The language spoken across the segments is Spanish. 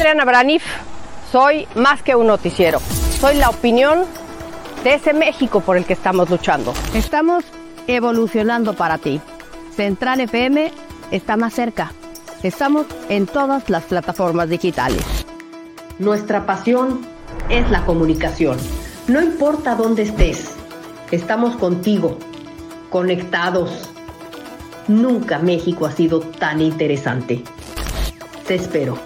Adriana Branif, soy más que un noticiero, soy la opinión de ese México por el que estamos luchando. Estamos evolucionando para ti. Central FM está más cerca. Estamos en todas las plataformas digitales. Nuestra pasión es la comunicación. No importa dónde estés, estamos contigo, conectados. Nunca México ha sido tan interesante. Te espero.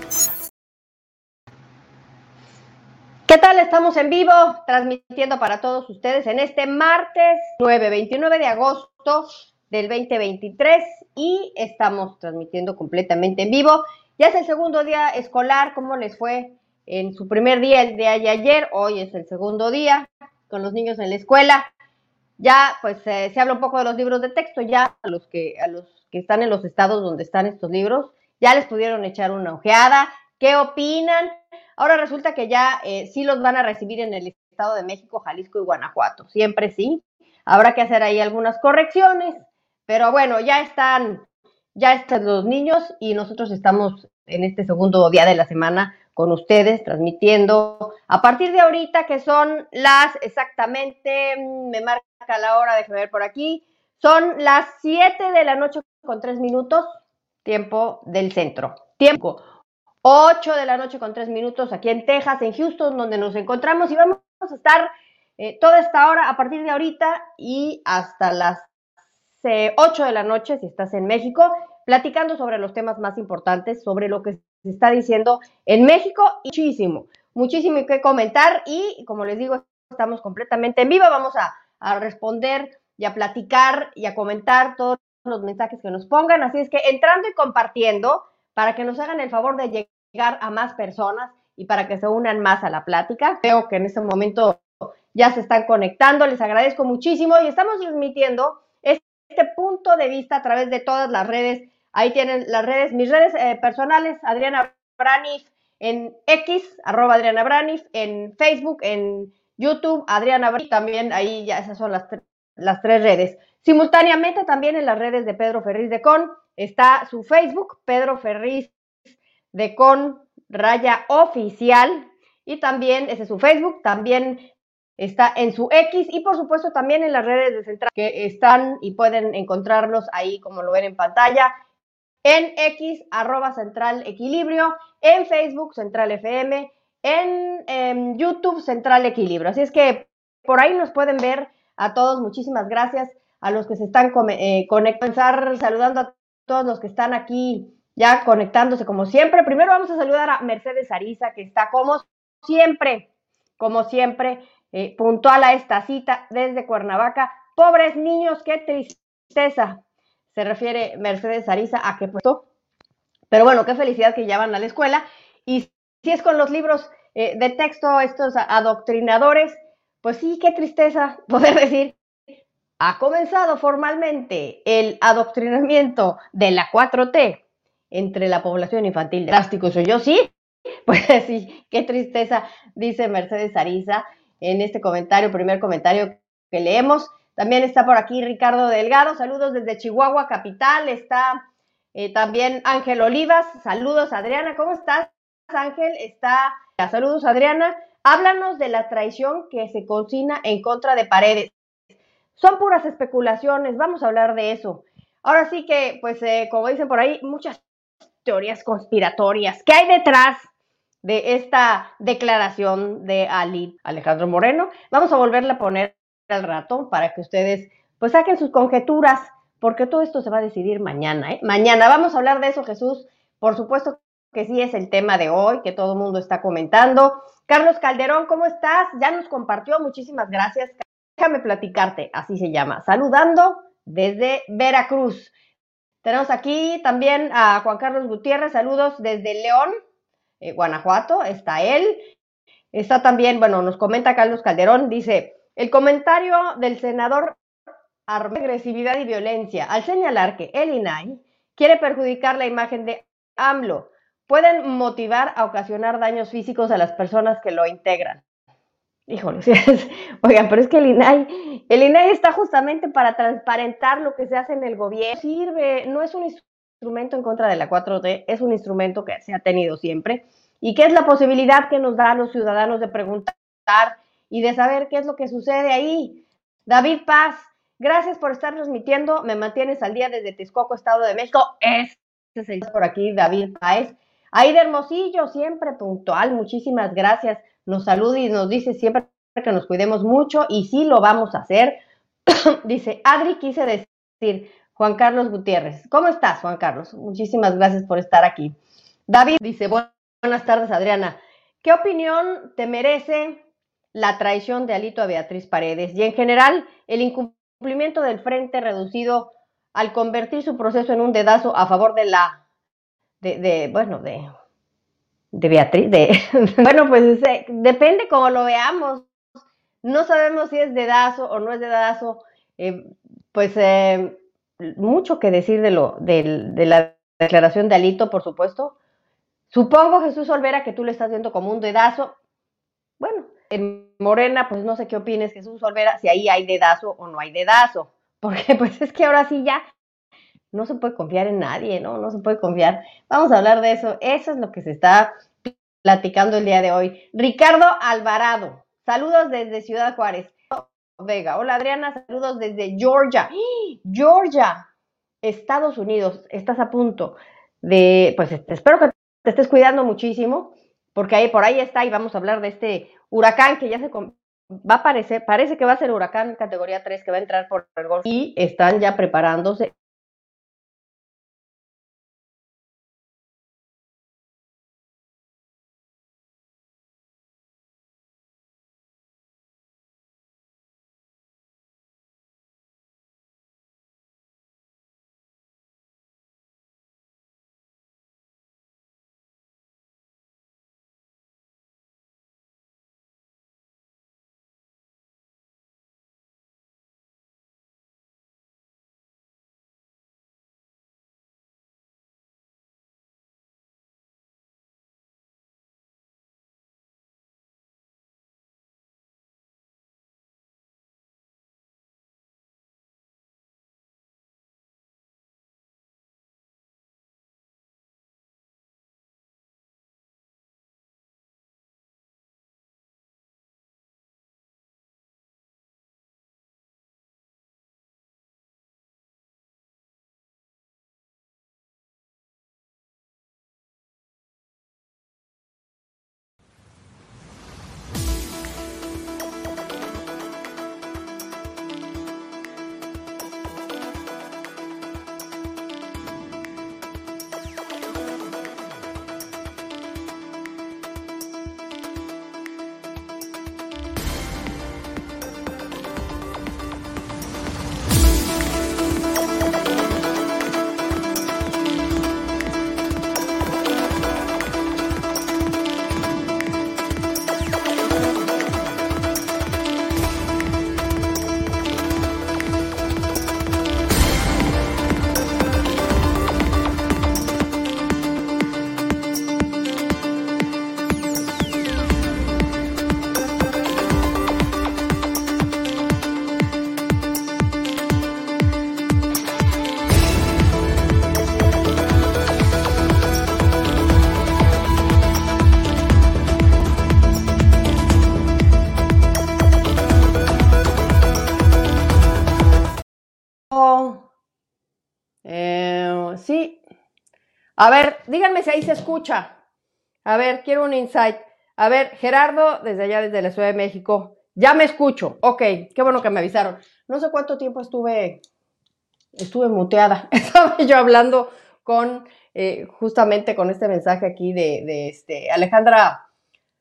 ¿Qué tal? Estamos en vivo, transmitiendo para todos ustedes en este martes 9, 29 de agosto del 2023 y estamos transmitiendo completamente en vivo. Ya es el segundo día escolar, ¿cómo les fue en su primer día, el día de ayer? Hoy es el segundo día con los niños en la escuela. Ya, pues eh, se habla un poco de los libros de texto, ya a los que a los que están en los estados donde están estos libros, ya les pudieron echar una ojeada. ¿Qué opinan? Ahora resulta que ya eh, sí los van a recibir en el Estado de México, Jalisco y Guanajuato. Siempre sí. Habrá que hacer ahí algunas correcciones, pero bueno, ya están, ya están los niños y nosotros estamos en este segundo día de la semana con ustedes transmitiendo a partir de ahorita que son las exactamente, me marca la hora, déjeme ver por aquí, son las 7 de la noche con 3 minutos, tiempo del centro. Tiempo 8 de la noche con 3 minutos aquí en Texas, en Houston, donde nos encontramos y vamos a estar eh, toda esta hora a partir de ahorita y hasta las eh, 8 de la noche, si estás en México, platicando sobre los temas más importantes, sobre lo que se está diciendo en México y muchísimo, muchísimo que comentar y como les digo, estamos completamente en vivo, vamos a, a responder y a platicar y a comentar todos los mensajes que nos pongan, así es que entrando y compartiendo para que nos hagan el favor de llegar a más personas y para que se unan más a la plática. Veo que en este momento ya se están conectando, les agradezco muchísimo y estamos transmitiendo este punto de vista a través de todas las redes. Ahí tienen las redes, mis redes eh, personales, Adriana Branif en X, arroba Adriana Branif, en Facebook, en YouTube, Adriana Branif, también ahí ya esas son las, las tres redes. Simultáneamente también en las redes de Pedro Ferriz de Con está su Facebook, Pedro Ferriz de Con Raya Oficial, y también ese es su Facebook, también está en su X y por supuesto también en las redes de Central que están y pueden encontrarlos ahí como lo ven en pantalla, en X arroba Central Equilibrio, en Facebook Central FM, en, en YouTube Central Equilibrio. Así es que por ahí nos pueden ver a todos. Muchísimas gracias a los que se están eh, conectando, saludando a todos los que están aquí ya conectándose como siempre. Primero vamos a saludar a Mercedes Ariza, que está como siempre, como siempre, eh, puntual a esta cita desde Cuernavaca. Pobres niños, qué tristeza. Se refiere Mercedes Ariza a que puesto. Pero bueno, qué felicidad que ya van a la escuela. Y si es con los libros eh, de texto, estos adoctrinadores, pues sí, qué tristeza poder decir ha comenzado formalmente el adoctrinamiento de la 4T entre la población infantil. Drástico soy yo, sí. Pues sí, qué tristeza, dice Mercedes Ariza en este comentario, primer comentario que leemos. También está por aquí Ricardo Delgado, saludos desde Chihuahua, capital. Está Eh, también Ángel Olivas, saludos Adriana, ¿cómo estás? Ángel está, saludos Adriana, háblanos de la traición que se cocina en contra de Paredes. Son puras especulaciones, vamos a hablar de eso. Ahora sí que, pues, eh, como dicen por ahí, muchas teorías conspiratorias. ¿Qué hay detrás de esta declaración de Ali Alejandro Moreno? Vamos a volverla a poner al rato para que ustedes, pues, saquen sus conjeturas, porque todo esto se va a decidir mañana. ¿eh? Mañana vamos a hablar de eso, Jesús. Por supuesto que sí es el tema de hoy, que todo el mundo está comentando. Carlos Calderón, ¿cómo estás? Ya nos compartió, muchísimas gracias. Déjame platicarte, así se llama. Saludando desde Veracruz. Tenemos aquí también a Juan Carlos Gutiérrez, saludos desde León, eh, Guanajuato, está él. Está también, bueno, nos comenta Carlos Calderón, dice, el comentario del senador agresividad y violencia al señalar que el INAI quiere perjudicar la imagen de AMLO, pueden motivar a ocasionar daños físicos a las personas que lo integran. Híjole, oigan, pero es que el INAI, el INAI está justamente para transparentar lo que se hace en el gobierno. Sirve, no es un instrumento en contra de la 4T, es un instrumento que se ha tenido siempre y que es la posibilidad que nos da a los ciudadanos de preguntar y de saber qué es lo que sucede ahí. David Paz, gracias por estar transmitiendo, me mantienes al día desde Texcoco, Estado de México. Este es por aquí, David Páez. Ahí de Hermosillo, siempre puntual, muchísimas gracias. Nos saluda y nos dice siempre que nos cuidemos mucho y sí lo vamos a hacer. dice, Adri, quise decir, Juan Carlos Gutiérrez. ¿Cómo estás, Juan Carlos? Muchísimas gracias por estar aquí. David dice, buenas tardes, Adriana. ¿Qué opinión te merece la traición de Alito a Beatriz Paredes y en general el incumplimiento del frente reducido al convertir su proceso en un dedazo a favor de la de, bueno, de, de Beatriz, de, bueno, pues depende cómo lo veamos. No sabemos si es dedazo o no es dedazo. Eh, pues eh, mucho que decir de, lo, de, de la declaración de Alito, por supuesto. Supongo, Jesús Olvera, que tú le estás viendo como un dedazo. Bueno, en Morena, pues no sé qué opines, Jesús Olvera, si ahí hay dedazo o no hay dedazo. Porque pues es que ahora sí ya no se puede confiar en nadie, ¿no? No se puede confiar. Vamos a hablar de eso. Eso es lo que se está platicando el día de hoy. Ricardo Alvarado, saludos desde Ciudad Juárez. Vega, hola Adriana, saludos desde Georgia. Georgia, Estados Unidos, estás a punto de, pues espero que te estés cuidando muchísimo, porque ahí por ahí está y vamos a hablar de este huracán que ya se va a aparecer, parece que va a ser huracán categoría 3 que va a entrar por el Golfo y están ya preparándose A ver, díganme si ahí se escucha. A ver, quiero un insight. A ver, Gerardo, desde allá, desde la Ciudad de México. Ya me escucho. Ok, qué bueno que me avisaron. No sé cuánto tiempo estuve, estuve muteada. Estaba yo hablando con, eh, justamente con este mensaje aquí de, de este, Alejandra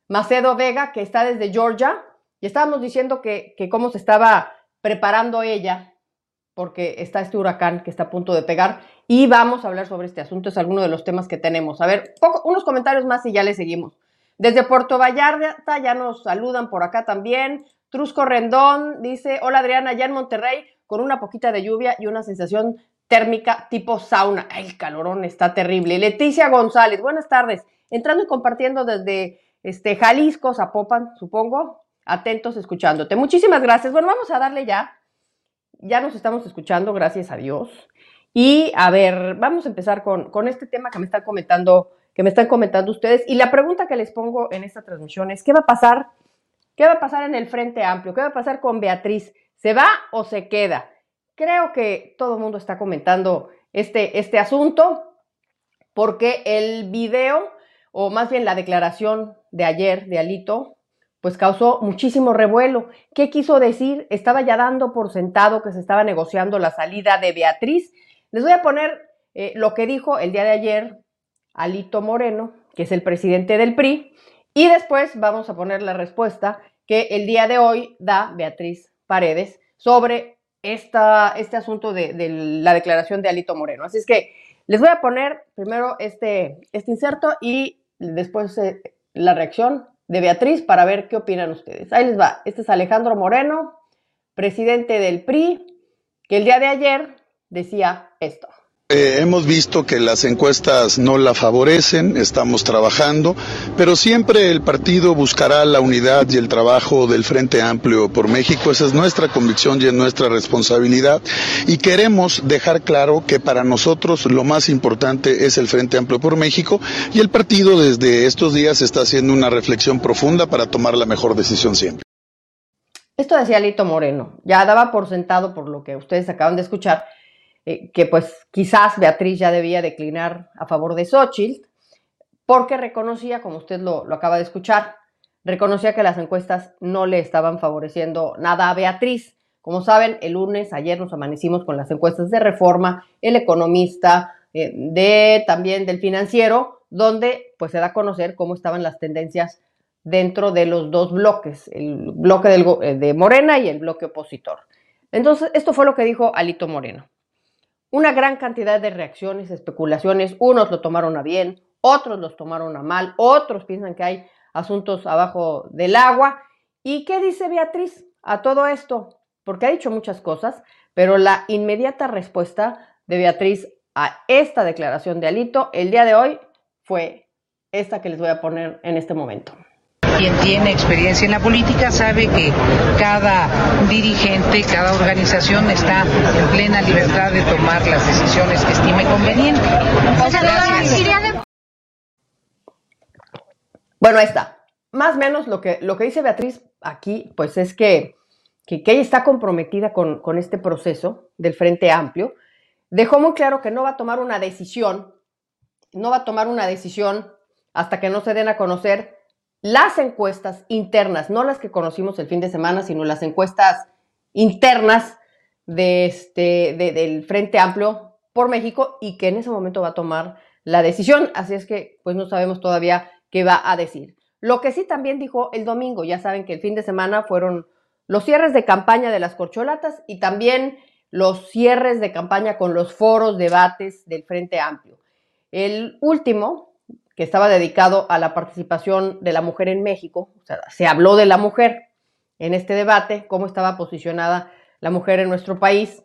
Macedo Vega, que está desde Georgia. Y estábamos diciendo que, que cómo se estaba preparando ella, porque está este huracán que está a punto de pegar. Y vamos a hablar sobre este asunto. Es alguno de los temas que tenemos. A ver, poco, unos comentarios más y ya le seguimos. Desde Puerto Vallarta ya nos saludan por acá también. Trusco Rendón dice, hola Adriana, ya en Monterrey con una poquita de lluvia y una sensación térmica tipo sauna. El calorón está terrible. Leticia González, buenas tardes. Entrando y compartiendo desde este, Jalisco, Zapopan, supongo. Atentos escuchándote. Muchísimas gracias. Bueno, vamos a darle ya. Ya nos estamos escuchando, gracias a Dios. Y a ver, vamos a empezar con, con este tema que me están comentando que me están comentando ustedes. Y la pregunta que les pongo en esta transmisión es, ¿qué va a pasar? ¿Qué va a pasar en el Frente Amplio? ¿Qué va a pasar con Beatriz? ¿Se va o se queda? Creo que todo el mundo está comentando este, este asunto porque el video, o más bien la declaración de ayer de Alito, pues causó muchísimo revuelo. ¿Qué quiso decir? Estaba ya dando por sentado que se estaba negociando la salida de Beatriz. Les voy a poner eh, lo que dijo el día de ayer Alito Moreno, que es el presidente del PRI, y después vamos a poner la respuesta que el día de hoy da Beatriz Paredes sobre esta, este asunto de, la declaración de Alito Moreno. Así es que les voy a poner primero este, este inserto y después eh, la reacción de Beatriz para ver qué opinan ustedes. Ahí les va. Este es Alejandro Moreno, presidente del PRI, que el día de ayer decía esto. Eh, hemos visto que las encuestas no la favorecen, estamos trabajando, pero siempre el partido buscará la unidad y el trabajo del Frente Amplio por México. Esa es nuestra convicción y es nuestra responsabilidad. Y queremos dejar claro que para nosotros lo más importante es el Frente Amplio por México y el partido desde estos días está haciendo una reflexión profunda para tomar la mejor decisión siempre. Esto decía Lito Moreno, ya daba por sentado por lo que ustedes acaban de escuchar eh, que pues quizás Beatriz ya debía declinar a favor de Xochitl, porque reconocía, como usted lo, lo acaba de escuchar, reconocía que las encuestas no le estaban favoreciendo nada a Beatriz. Como saben, el lunes, ayer nos amanecimos con las encuestas de reforma, el economista, eh, de también del financiero, donde pues se da a conocer cómo estaban las tendencias dentro de los dos bloques, el bloque eh, de Morena y el bloque opositor. Entonces, esto fue lo que dijo Alito Moreno una gran cantidad de reacciones, especulaciones, unos lo tomaron a bien, otros los tomaron a mal, otros piensan que hay asuntos abajo del agua. ¿Y qué dice Beatriz a todo esto? Porque ha dicho muchas cosas, pero la inmediata respuesta de Beatriz a esta declaración de Alito el día de hoy fue esta que les voy a poner en este momento quien tiene experiencia en la política sabe que cada dirigente, cada organización está en plena libertad de tomar las decisiones que estime conveniente. Gracias. Bueno, ahí está. Más o menos lo que, lo que dice Beatriz aquí, pues es que, que, que ella está comprometida con, con este proceso del Frente Amplio. Dejó muy claro que no va a tomar una decisión, no va a tomar una decisión hasta que no se den a conocer las encuestas internas, no las que conocimos el fin de semana, sino las encuestas internas de este, de, del Frente Amplio por México y que en ese momento va a tomar la decisión. Así es que, pues no sabemos todavía qué va a decir. Lo que sí también dijo el domingo, ya saben que el fin de semana fueron los cierres de campaña de las corcholatas y también los cierres de campaña con los foros, debates del Frente Amplio. El último, que estaba dedicado a la participación de la mujer en México. Se habló de la mujer en este debate, cómo estaba posicionada la mujer en nuestro país.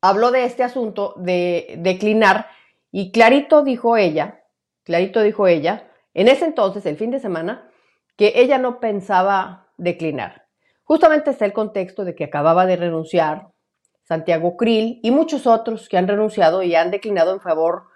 Habló de este asunto de declinar y clarito dijo ella, clarito dijo ella, en ese entonces, el fin de semana, que ella no pensaba declinar. Justamente está el contexto de que acababa de renunciar Santiago Krill y muchos otros que han renunciado y han declinado en favor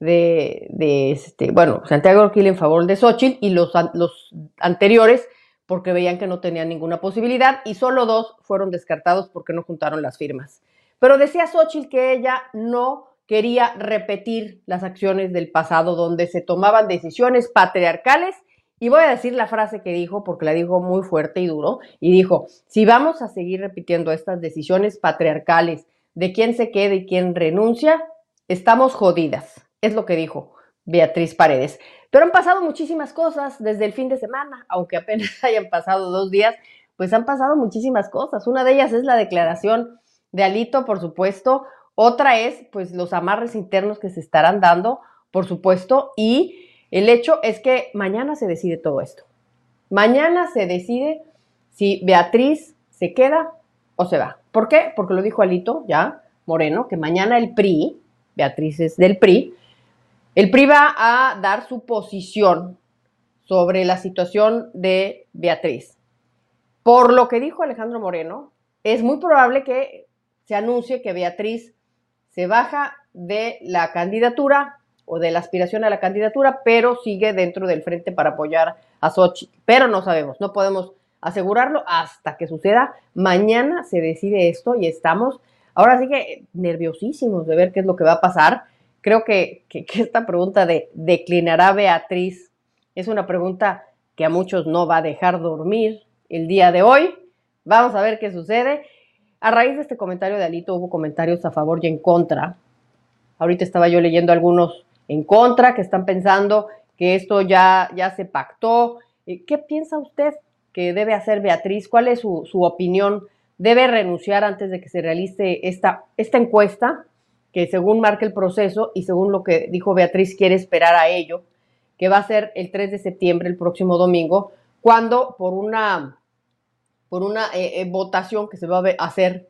de, este, bueno, Santiago Orquil en favor de Xochitl y los, los anteriores porque veían que no tenían ninguna posibilidad y solo dos fueron descartados porque no juntaron las firmas. Pero decía Xochitl que ella no quería repetir las acciones del pasado donde se tomaban decisiones patriarcales. Y voy a decir la frase que dijo, porque la dijo muy fuerte y duro, y dijo, si vamos a seguir repitiendo estas decisiones patriarcales de quién se queda y quién renuncia, estamos jodidas. Es lo que dijo Beatriz Paredes. Pero han pasado muchísimas cosas desde el fin de semana, aunque apenas hayan pasado dos días, pues han pasado muchísimas cosas. Una de ellas es la declaración de Alito, por supuesto. Otra es, pues, los amarres internos que se estarán dando, por supuesto. Y el hecho es que mañana se decide todo esto. Mañana se decide si Beatriz se queda o se va. ¿Por qué? Porque lo dijo Alito ya, Moreno, que mañana el PRI, Beatriz es del PRI, el PRI va a dar su posición sobre la situación de Beatriz. Por lo que dijo Alejandro Moreno, es muy probable que se anuncie que Beatriz se baja de la candidatura o de la aspiración a la candidatura, pero sigue dentro del frente para apoyar a Sochi. Pero no sabemos, no podemos asegurarlo hasta que suceda. Mañana se decide esto y estamos ahora sí que nerviosísimos de ver qué es lo que va a pasar. Creo que, que, esta pregunta de declinará Beatriz es una pregunta que a muchos no va a dejar dormir el día de hoy. Vamos a ver qué sucede. A raíz de este comentario de Alito hubo comentarios a favor y en contra. Ahorita estaba yo leyendo algunos en contra que están pensando que esto ya, ya se pactó. Eh, ¿Qué piensa usted que debe hacer Beatriz? ¿Cuál es su, su opinión? ¿Debe renunciar antes de que se realice esta, esta encuesta? Que según marca el proceso y según lo que dijo Beatriz, quiere esperar a ello, que va a ser el 3 de septiembre, el próximo domingo, cuando por una, por una eh, eh, votación que se va a hacer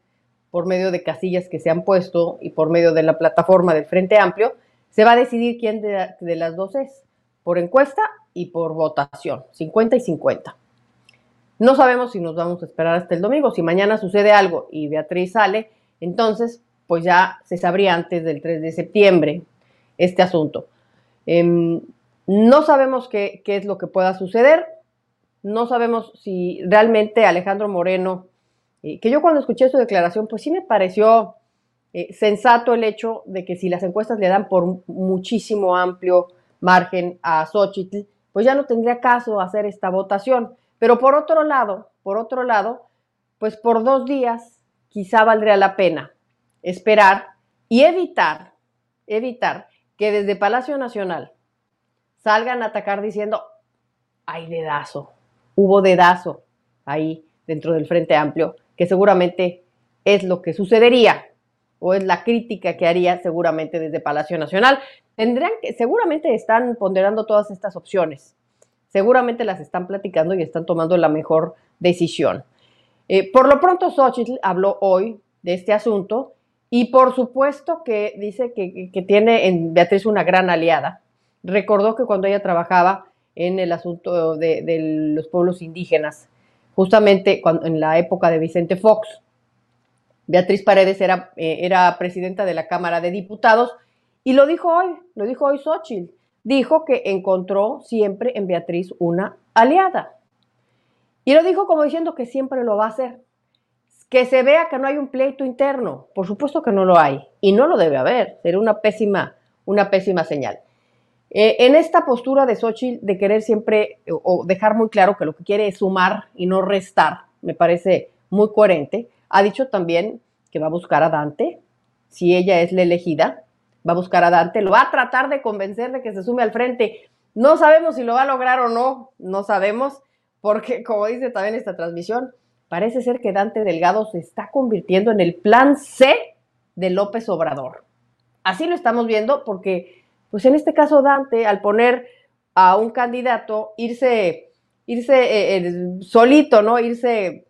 por medio de casillas que se han puesto y por medio de la plataforma del Frente Amplio, se va a decidir quién de, de las dos es, por encuesta y por votación, 50 y 50. No sabemos si nos vamos a esperar hasta el domingo, si mañana sucede algo y Beatriz sale, entonces pues ya se sabría antes del 3 de septiembre este asunto. Em, no sabemos qué, es lo que pueda suceder, no sabemos si realmente Alejandro Moreno, eh, que yo cuando escuché su declaración, pues sí me pareció eh, sensato el hecho de que si las encuestas le dan por muchísimo amplio margen a Xochitl, pues ya no tendría caso hacer esta votación. Pero por otro lado, por otro lado, pues por dos días quizá valdría la pena esperar y evitar, evitar que desde Palacio Nacional salgan a atacar diciendo, hay dedazo, hubo dedazo ahí dentro del Frente Amplio, que seguramente es lo que sucedería o es la crítica que haría seguramente desde Palacio Nacional. Tendrían que, seguramente están ponderando todas estas opciones, seguramente las están platicando y están tomando la mejor decisión. Eh, por lo pronto, Xochitl habló hoy de este asunto y por supuesto que dice que, tiene en Beatriz una gran aliada. Recordó que cuando ella trabajaba en el asunto de, los pueblos indígenas, justamente cuando, en la época de Vicente Fox, Beatriz Paredes era, eh, era presidenta de la Cámara de Diputados y lo dijo hoy, lo dijo hoy Xochitl. Dijo que encontró siempre en Beatriz una aliada. Y lo dijo como diciendo que siempre lo va a hacer que se vea que no hay un pleito interno. Por supuesto que no lo hay y no lo debe haber. Sería una pésima, una pésima señal. Eh, en esta postura de Xochitl de querer siempre o dejar muy claro que lo que quiere es sumar y no restar, me parece muy coherente. Ha dicho también que va a buscar a Dante, si ella es la elegida, va a buscar a Dante, lo va a tratar de convencer de que se sume al frente. No sabemos si lo va a lograr o no, no sabemos, porque como dice también esta transmisión, parece ser que Dante Delgado se está convirtiendo en el plan C de López Obrador. Así lo estamos viendo porque, pues en este caso Dante, al poner a un candidato, irse, irse eh, solito, ¿no? Irse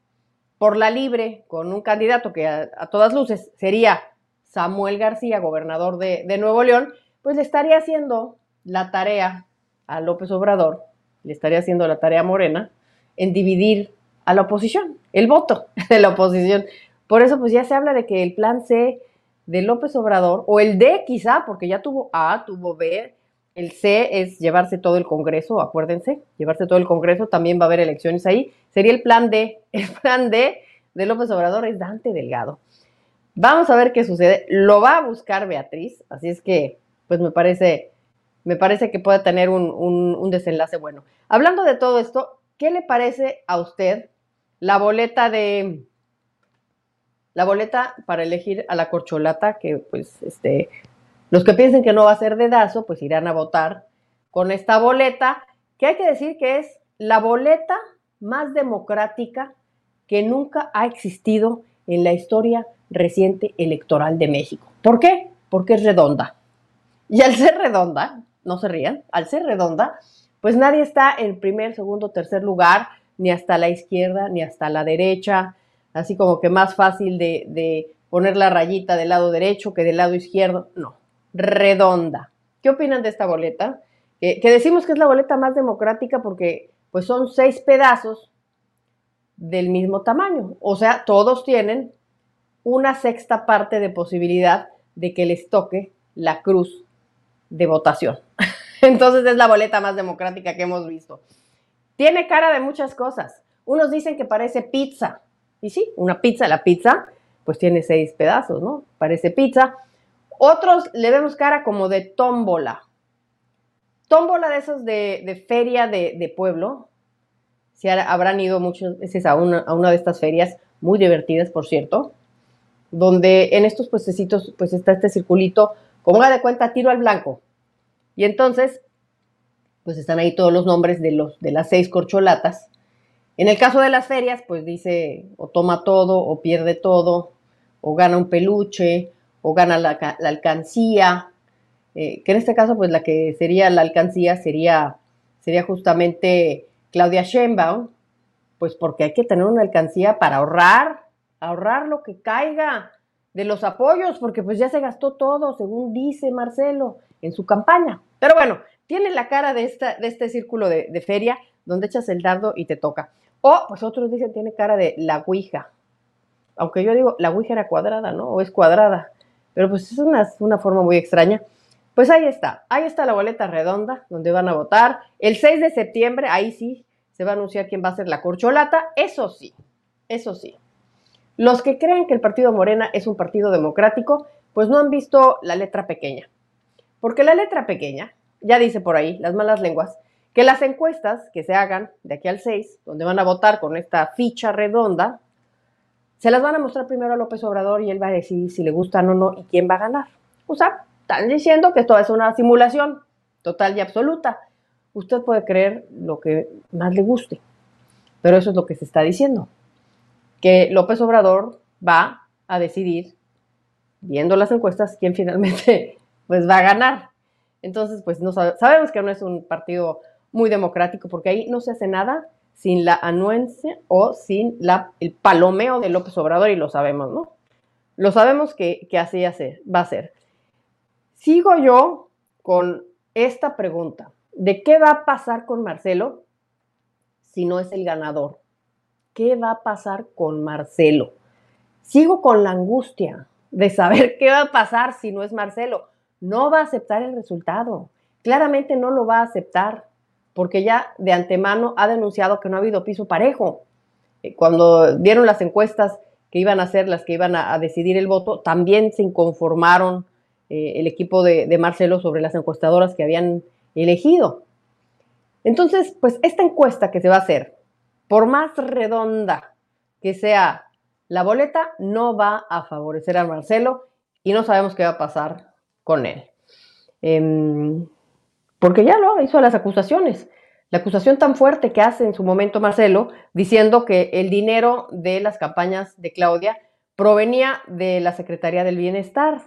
por la libre con un candidato que a, todas luces sería Samuel García, gobernador de, de Nuevo León, pues le estaría haciendo la tarea a López Obrador, le estaría haciendo la tarea Morena en dividir a la oposición, el voto de la oposición. Por eso pues ya se habla de que el plan C de López Obrador, o el D quizá, porque ya tuvo A, tuvo B, el C es llevarse todo el Congreso, acuérdense, llevarse todo el Congreso, también va a haber elecciones ahí, sería el plan D. El plan D de López Obrador es Dante Delgado. Vamos a ver qué sucede. Lo va a buscar Beatriz, así es que, pues me parece, me parece que puede tener un, un, un desenlace bueno. Hablando de todo esto, ¿qué le parece a usted la boleta de la boleta para elegir a la corcholata, que pues este, los que piensen que no va a ser dedazo, pues irán a votar con esta boleta, que hay que decir que es la boleta más democrática que nunca ha existido en la historia reciente electoral de México. ¿Por qué? Porque es redonda. Y al ser redonda, no se rían, al ser redonda, pues nadie está en primer, segundo, tercer lugar, ni hasta la izquierda, ni hasta la derecha, así como que más fácil de, de poner la rayita del lado derecho que del lado izquierdo. No, redonda. ¿Qué opinan de esta boleta? Que, decimos que es la boleta más democrática porque pues son seis pedazos del mismo tamaño. O sea, todos tienen una sexta parte de posibilidad de que les toque la cruz de votación. Entonces es la boleta más democrática que hemos visto. Tiene cara de muchas cosas. Unos dicen que parece pizza. Y sí, una pizza, la pizza, pues tiene seis pedazos, ¿no? Parece pizza. Otros le vemos cara como de tómbola. Tómbola de esos de, de feria de, de, pueblo. Si habrán ido muchas veces a una, a una de estas ferias, muy divertidas, por cierto, donde en estos puestecitos, pues está este circulito, como haga de cuenta, tiro al blanco. Y entonces, pues están ahí todos los nombres de, los, de las seis corcholatas en el caso de las ferias, pues dice o toma todo o pierde todo, o gana un peluche, o gana la, alcancía, eh, que en este caso, pues la que sería la alcancía sería, sería justamente Claudia Sheinbaum, pues porque hay que tener una alcancía para ahorrar, ahorrar lo que caiga de los apoyos, porque pues ya se gastó todo, según dice Marcelo, en su campaña. Pero bueno, tiene la cara de, esta, de este círculo de, de feria donde echas el dardo y te toca. O, pues otros dicen, tiene cara de la Ouija. Aunque yo digo, la Ouija era cuadrada, ¿no? O es cuadrada. Pero pues es una, una forma muy extraña. Pues ahí está, ahí está la boleta redonda donde van a votar. El 6 de septiembre, ahí sí, se va a anunciar quién va a ser la corcholata. Eso sí, eso sí. Los que creen que el partido Morena es un partido democrático, pues no han visto la letra pequeña. Porque la letra pequeña, ya dice por ahí, las malas lenguas, que las encuestas que se hagan de aquí al 6, donde van a votar con esta ficha redonda, se las van a mostrar primero a López Obrador y él va a decidir si le gustan o no y quién va a ganar. O sea, están diciendo que esto es una simulación total y absoluta. Usted puede creer lo que más le guste, pero eso es lo que se está diciendo. Que López Obrador va a decidir, viendo las encuestas, quién finalmente pues va a ganar. Entonces, pues no sabemos que no es un partido muy democrático, porque ahí no se hace nada sin la anuencia o sin la, el palomeo de López Obrador, y lo sabemos, ¿no? Lo sabemos que, que así va a ser. Sigo yo con esta pregunta, ¿de qué va a pasar con Marcelo si no es el ganador? ¿Qué va a pasar con Marcelo? Sigo con la angustia de saber qué va a pasar si no es Marcelo. No va a aceptar el resultado. Claramente no lo va a aceptar porque ya de antemano ha denunciado que no ha habido piso parejo. Eh, cuando dieron las encuestas que iban a ser las que iban a, decidir el voto, también se inconformaron eh, el equipo de Marcelo sobre las encuestadoras que habían elegido. Entonces, pues esta encuesta que se va a hacer, por más redonda que sea la boleta, no va a favorecer a Marcelo y no sabemos qué va a pasar con él. Eh, porque ya lo hizo las acusaciones. La acusación tan fuerte que hace en su momento Marcelo, diciendo que el dinero de las campañas de Claudia provenía de la Secretaría del Bienestar,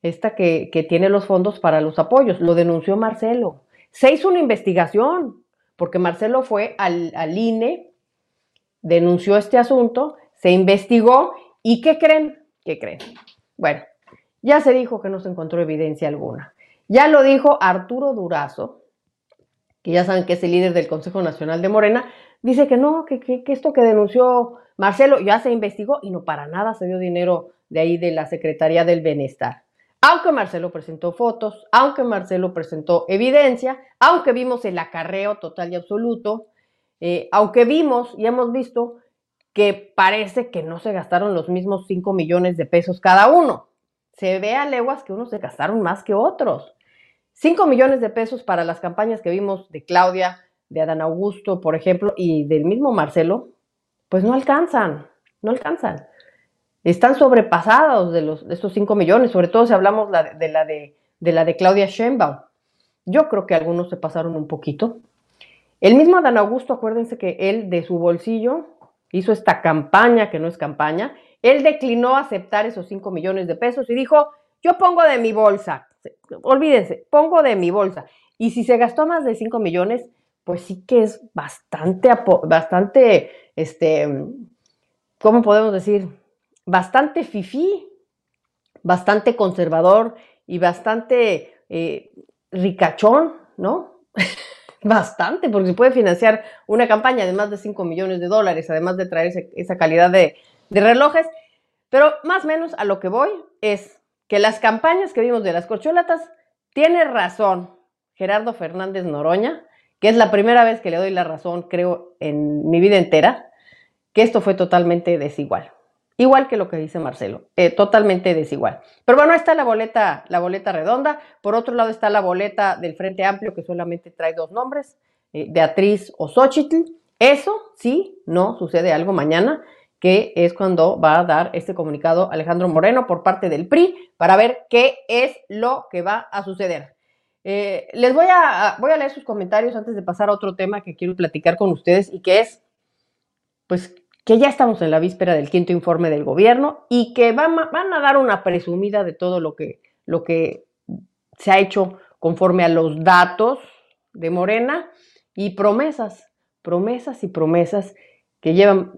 esta que, que tiene los fondos para los apoyos. Lo denunció Marcelo. Se hizo una investigación, porque Marcelo fue al, al INE, denunció este asunto, se investigó y ¿qué creen? ¿Qué creen? Bueno, ya se dijo que no se encontró evidencia alguna. Ya lo dijo Arturo Durazo, que ya saben que es el líder del Consejo Nacional de Morena, dice que no, que, esto que denunció Marcelo ya se investigó y no para nada se dio dinero de ahí de la Secretaría del Bienestar. Aunque Marcelo presentó fotos, aunque Marcelo presentó evidencia, aunque vimos el acarreo total y absoluto, eh, aunque vimos y hemos visto que parece que no se gastaron los mismos 5 millones de pesos cada uno. Se ve a leguas que unos se gastaron más que otros. 5 millones de pesos para las campañas que vimos de Claudia, de Adán Augusto, por ejemplo, y del mismo Marcelo, pues no alcanzan, no alcanzan. Están sobrepasados de, los, de estos 5 millones, sobre todo si hablamos de, la de, de la de Claudia Sheinbaum. Yo creo que algunos se pasaron un poquito. El mismo Adán Augusto, acuérdense que él de su bolsillo hizo esta campaña, que no es campaña, él declinó aceptar esos 5 millones de pesos y dijo, yo pongo de mi bolsa, olvídense, pongo de mi bolsa. Y si se gastó más de 5 millones, pues sí que es bastante, bastante, este, ¿cómo podemos decir? Bastante fifí, bastante conservador y bastante eh, ricachón, ¿no? bastante, porque se puede financiar una campaña de más de 5 millones de dólares, además de traer esa calidad de, de relojes. Pero más o menos a lo que voy es que las campañas que vimos de las corcholatas, tiene razón Gerardo Fernández Noroña, que es la primera vez que le doy la razón, creo, en mi vida entera, que esto fue totalmente desigual. Igual que lo que dice Marcelo, eh, totalmente desigual. Pero bueno, está la boleta, la boleta redonda. Por otro lado está la boleta del Frente Amplio, que solamente trae dos nombres, eh, Beatriz o Xochitl. Eso sí, no sucede algo mañana que es cuando va a dar este comunicado Alejandro Moreno por parte del PRI para ver qué es lo que va a suceder. Eh, les voy a, voy a leer sus comentarios antes de pasar a otro tema que quiero platicar con ustedes y que es, pues, que ya estamos en la víspera del quinto informe del gobierno y que van, van a dar una presumida de todo lo que, lo que se ha hecho conforme a los datos de Morena y promesas, promesas y promesas que llevan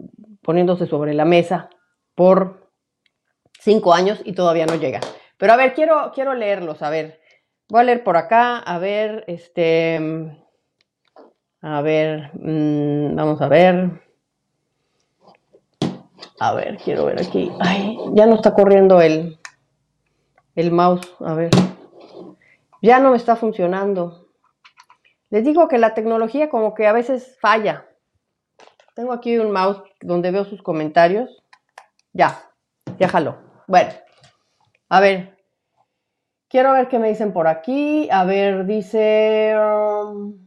poniéndose sobre la mesa por cinco años y todavía no llega. Pero a ver, quiero, quiero leerlos, a ver. Voy a leer por acá, a ver, este, a ver, mm, vamos a ver. A ver, quiero ver aquí. Ay, ya no está corriendo el, el mouse, a ver. Ya no me está funcionando. Les digo que la tecnología como que a veces falla. Tengo aquí un mouse donde veo sus comentarios. Ya, jaló. Bueno, a ver. Quiero ver qué me dicen por aquí. A ver, dice... Um,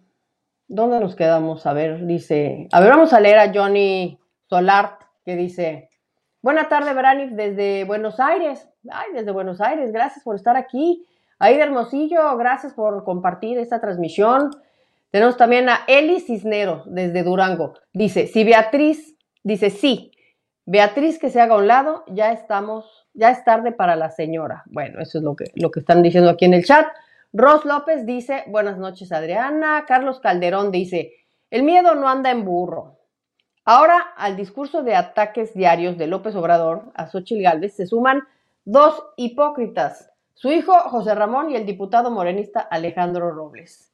¿Dónde nos quedamos? A ver, dice... A ver, vamos a leer a Johnny Solar, que dice... Buena tarde, Branif, desde Buenos Aires. Ay, desde Buenos Aires. Gracias por estar aquí. De Hermosillo, gracias por compartir esta transmisión. Tenemos también a Eli Cisneros desde Durango. Dice, si Beatriz, dice, sí, Beatriz que se haga a un lado, ya estamos, ya es tarde para la señora. Bueno, eso es lo que, lo que están diciendo aquí en el chat. Ros López dice, buenas noches Adriana. Carlos Calderón dice, el miedo no anda en burro. Ahora al discurso de ataques diarios de López Obrador a Xochitl Gálvez se suman dos hipócritas, su hijo José Ramón y el diputado morenista Alejandro Robles.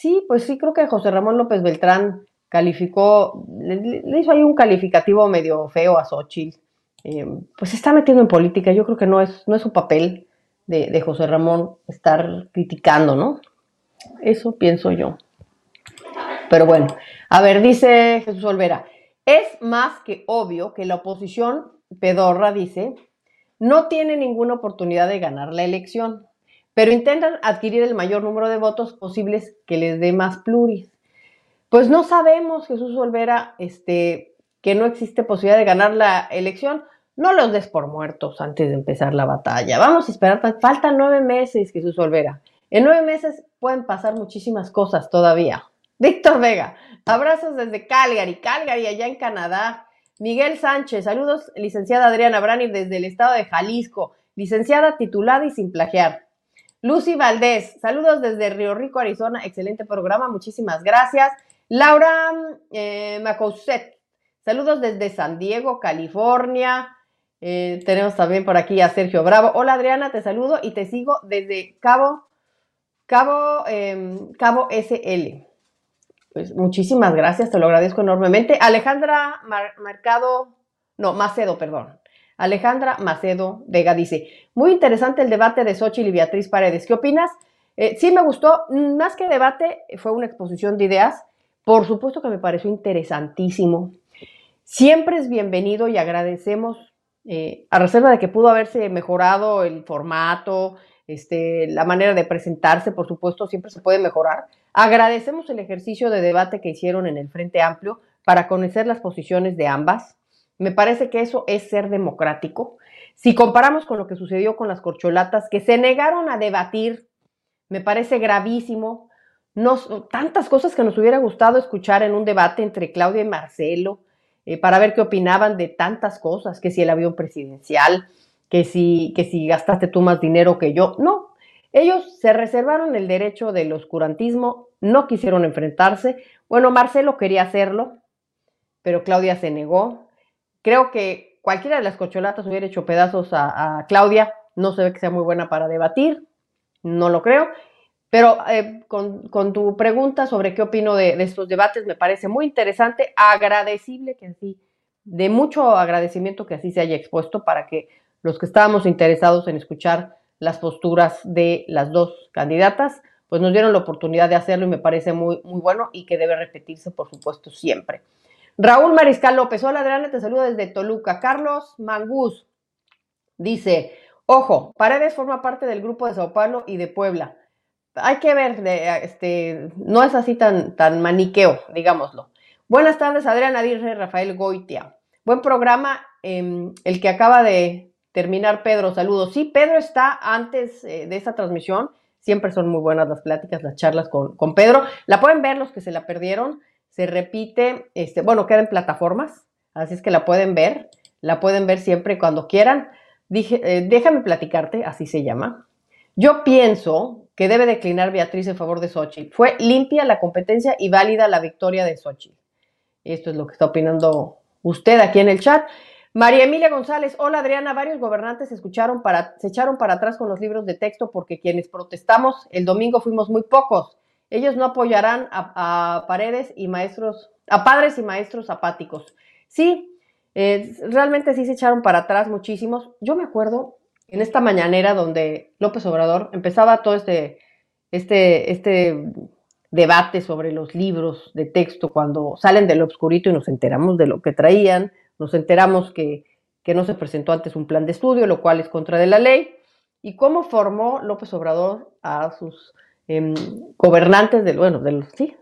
Sí, pues sí, creo que José Ramón López Beltrán calificó, le, hizo ahí un calificativo medio feo a Xochitl. Eh, pues se está metiendo en política, yo creo que no es, no es su papel de, de José Ramón estar criticando, ¿no? Eso pienso yo. Pero bueno, a ver, dice Jesús Olvera, es más que obvio que la oposición pedorra, dice, no tiene ninguna oportunidad de ganar la elección pero intentan adquirir el mayor número de votos posibles que les dé más pluris. Pues no sabemos, Jesús Olvera, este, que no existe posibilidad de ganar la elección, no los des por muertos antes de empezar la batalla. Vamos a esperar, faltan nueve meses, Jesús Olvera. En nueve meses pueden pasar muchísimas cosas todavía. Víctor Vega, abrazos desde Calgary, Calgary, allá en Canadá. Miguel Sánchez, saludos, licenciada Adriana Brani desde el estado de Jalisco, licenciada titulada y sin plagiar. Lucy Valdés, saludos desde Río Rico, Arizona, excelente programa, muchísimas gracias. Laura eh, saludos desde San Diego, California. Eh, tenemos también por aquí a Sergio Bravo. Hola Adriana, te saludo y te sigo desde Cabo, Cabo, em, Cabo SL. Pues muchísimas gracias, te lo agradezco enormemente. Alejandra Mercado, no, Macedo, perdón. Alejandra Macedo Vega dice, muy interesante el debate de Xochitl y Beatriz Paredes. ¿Qué opinas? Eh, sí me gustó, más que debate, fue una exposición de ideas. Por supuesto que me pareció interesantísimo. Siempre es bienvenido y agradecemos, eh, a reserva de que pudo haberse mejorado el formato, este, la manera de presentarse, por supuesto, siempre se puede mejorar. Agradecemos el ejercicio de debate que hicieron en el Frente Amplio para conocer las posiciones de ambas. Me parece que eso es ser democrático. Si comparamos con lo que sucedió con las corcholatas, que se negaron a debatir, me parece gravísimo. tantas cosas que nos hubiera gustado escuchar en un debate entre Claudia y Marcelo, eh, para ver qué opinaban de tantas cosas, que si el avión presidencial, que si, que si gastaste tú más dinero que yo. No, ellos se reservaron el derecho del oscurantismo, no quisieron enfrentarse. Bueno, Marcelo quería hacerlo, pero Claudia se negó. Creo que cualquiera de las cocholatas hubiera hecho pedazos a, Claudia. No se ve que sea muy buena para debatir, no lo creo. Pero eh, con, tu pregunta sobre qué opino de, de, estos debates, me parece muy interesante, agradecible que así, de mucho agradecimiento que así se haya expuesto para que los que estábamos interesados en escuchar las posturas de las dos candidatas, pues nos dieron la oportunidad de hacerlo y me parece muy, muy bueno y que debe repetirse, por supuesto, siempre. Raúl Mariscal López, hola Adriana, te saludo desde Toluca. Carlos Mangús dice, ojo, Paredes forma parte del grupo de Sao Paulo y de Puebla. Hay que ver, este, no es así tan, tan maniqueo, digámoslo. Buenas tardes, Adriana Dirre, Rafael Goitia. Buen programa, em, el que acaba de, terminar, Pedro, saludos. Sí, Pedro está antes eh, de esta transmisión. Siempre son muy buenas las pláticas, las charlas con, con, Pedro. La pueden ver los que se la perdieron. Se repite, este, bueno, queda en plataformas, así es que la pueden ver. La pueden ver siempre cuando quieran. Dije, eh, déjame platicarte, así se llama. Yo pienso que debe declinar Beatriz en favor de Sochi. Fue limpia la competencia y válida la victoria de Sochi. Esto es lo que está opinando usted aquí en el chat. María Emilia González, hola Adriana, varios gobernantes escucharon para, se echaron para atrás con los libros de texto porque quienes protestamos el domingo fuimos muy pocos. Ellos no apoyarán a, paredes y maestros, a padres y maestros apáticos. Sí, eh, realmente sí se echaron para atrás muchísimos. Yo me acuerdo en esta mañanera donde López Obrador empezaba todo este, este, este debate sobre los libros de texto cuando salen del obscurito y nos enteramos de lo que traían nos enteramos que, no se presentó antes un plan de estudio, lo cual es contra de la ley, y cómo formó López Obrador a sus em, gobernantes, de, bueno, de los, sí,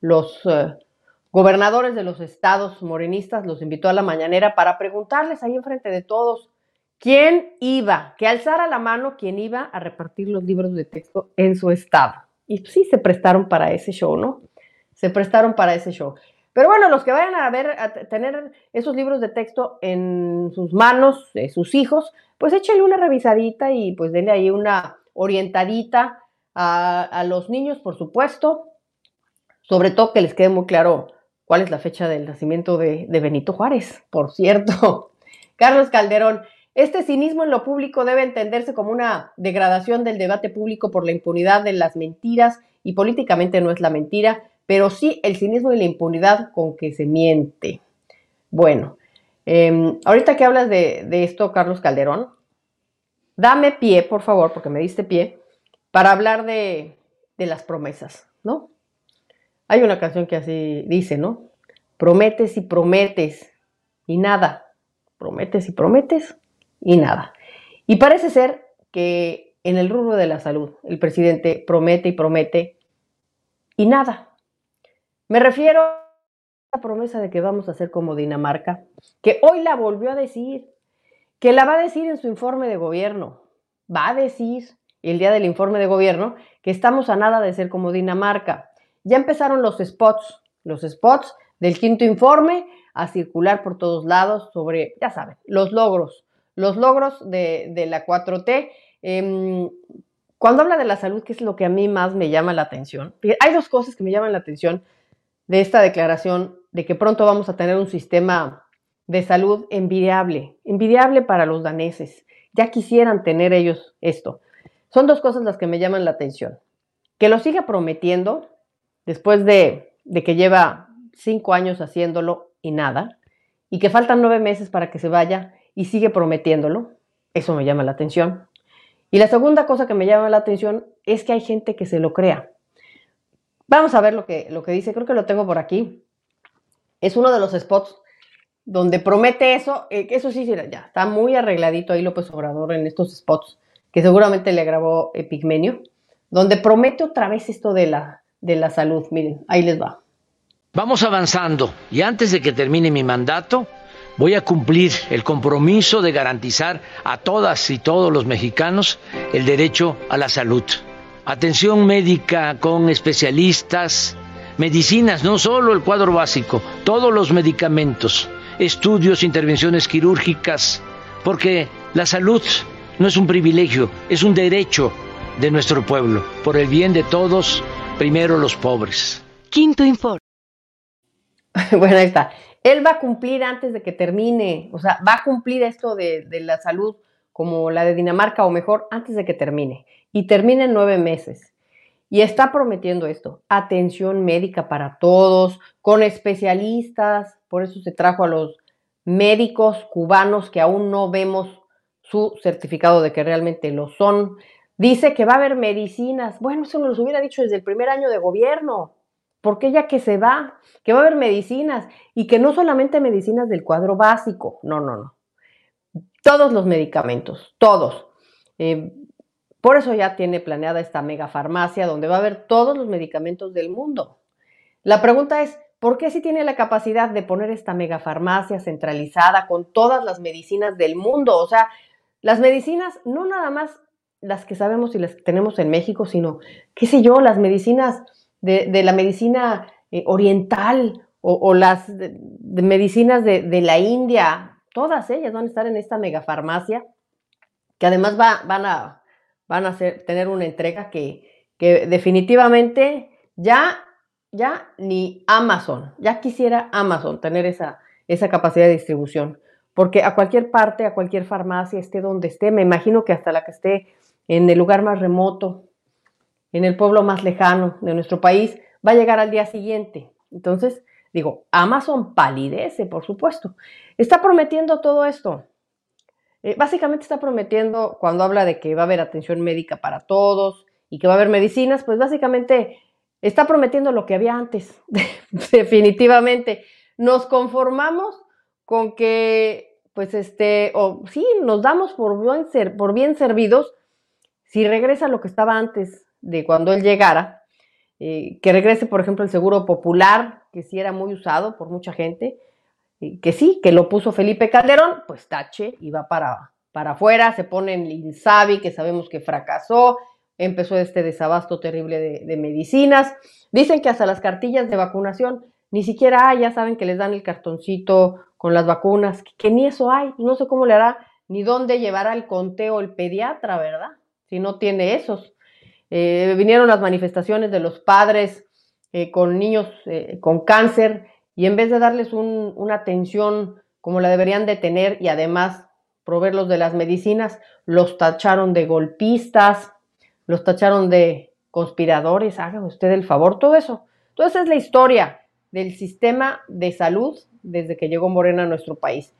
los eh, gobernadores de los estados morenistas, los invitó a la mañanera para preguntarles ahí enfrente de todos quién iba, que alzara la mano quién iba a repartir los libros de texto en su estado. Y sí se prestaron para ese show, ¿no? Se prestaron para ese show. Pero bueno, los que vayan a ver, a tener esos libros de texto en sus manos, sus hijos, pues échenle una revisadita y pues denle ahí una orientadita a, los niños, por supuesto. Sobre todo que les quede muy claro cuál es la fecha del nacimiento de, Benito Juárez, por cierto. Carlos Calderón, este cinismo en lo público debe entenderse como una degradación del debate público por la impunidad de las mentiras y políticamente no es la mentira, pero sí el cinismo y la impunidad con que se miente. Bueno, em, ahorita que hablas de, esto, Carlos Calderón, dame pie, por favor, porque me diste pie, para hablar de, de las promesas, ¿no? Hay una canción que así dice, ¿no? Prometes y prometes y nada. Prometes y prometes y nada. Y parece ser que en el rubro de la salud, el presidente promete y promete y nada. Me refiero promesa de que vamos a ser como Dinamarca, que hoy la volvió a decir, que la va a decir en su informe de gobierno. Va a decir el día del informe de gobierno que estamos a nada de ser como Dinamarca. Ya empezaron los spots, los spots del quinto informe a circular por todos lados sobre, ya saben, los logros, los logros de, la 4T. Eh, cuando habla de la salud, que es lo que a mí más me llama la atención, hay dos cosas que me llaman la atención de esta declaración de que pronto vamos a tener un sistema de salud envidiable, envidiable para los daneses. Ya quisieran tener ellos esto. Son dos cosas las que me llaman la atención. Que lo siga prometiendo después de, de que lleva cinco años haciéndolo y nada, y que faltan nueve meses para que se vaya y sigue prometiéndolo. Eso me llama la atención. Y la segunda cosa que me llama la atención es que hay gente que se lo crea. Vamos a ver lo que, lo que dice, creo que lo tengo por aquí. Es uno de los spots donde promete eso, eh, eso sí, ya está muy arregladito ahí López Obrador en estos spots, que seguramente le grabó Epigmenio, donde promete otra vez esto de la, de la salud. Miren, ahí les va. Vamos avanzando y antes de que termine mi mandato, voy a cumplir el compromiso de garantizar a todas y todos los mexicanos el derecho a la salud. Atención médica con especialistas, medicinas, no solo el cuadro básico, todos los medicamentos, estudios, intervenciones quirúrgicas, porque la salud no es un privilegio, es un derecho de nuestro pueblo, por el bien de todos, primero los pobres. Quinto informe. bueno, ahí está él va a cumplir antes de que termine, o sea, va a cumplir esto de, de, la salud como la de Dinamarca o mejor antes de que termine. Y termine en nueve meses. Y está prometiendo esto, atención médica para todos, con especialistas, por eso se trajo a los médicos cubanos que aún no vemos su certificado de que realmente lo son. Dice que va a haber medicinas. Bueno, eso nos hubiera dicho desde el primer año de gobierno porque ya que se va, que va a haber medicinas y que no solamente medicinas del cuadro básico, no, no, no. Todos los medicamentos, todos. Eh, por eso ya tiene planeada esta mega farmacia donde va a haber todos los medicamentos del mundo. La pregunta es, ¿por qué si tiene la capacidad de poner esta mega farmacia centralizada con todas las medicinas del mundo? O sea, las medicinas, no nada más las que sabemos y las que tenemos en México, sino, qué sé yo, las medicinas de, la medicina eh, oriental o, las medicinas de, la India, todas ellas van a estar en esta megafarmacia, que además va, van a, van a tener una entrega que, que definitivamente ya, ya ni Amazon, ya quisiera Amazon tener esa, esa capacidad de distribución, porque a cualquier parte, a cualquier farmacia, esté donde esté, me imagino que hasta la que esté en el lugar más remoto, en el pueblo más lejano de nuestro país, va a llegar al día siguiente. Entonces, digo, Amazon palidece, por supuesto. Está prometiendo todo esto. Eh, básicamente está prometiendo, cuando habla de que va a haber atención médica para todos y que va a haber medicinas, pues básicamente está prometiendo lo que había antes, definitivamente. Nos conformamos con que, pues este, o sí, nos damos por bien, ser, por bien servidos si regresa lo que estaba antes, de cuando él llegara, eh, que regrese, por ejemplo, el seguro popular, que sí era muy usado por mucha gente, que sí, que lo puso Felipe Calderón, pues tache y va para, para afuera, se pone en Insabi, que sabemos que fracasó, empezó este desabasto terrible de, medicinas, dicen que hasta las cartillas de vacunación ni siquiera ya saben que les dan el cartoncito con las vacunas, que, ni eso hay, no sé cómo le hará, ni dónde llevará el conteo el pediatra, ¿verdad? Si no tiene esos. Eh, vinieron las manifestaciones de los padres eh, con niños eh, con cáncer y en vez de darles una atención como la deberían de tener y además proveerlos de las medicinas, los tacharon de golpistas, los tacharon de conspiradores, haga usted el favor, todo eso. Entonces es la historia del sistema de salud desde que llegó Morena a nuestro país.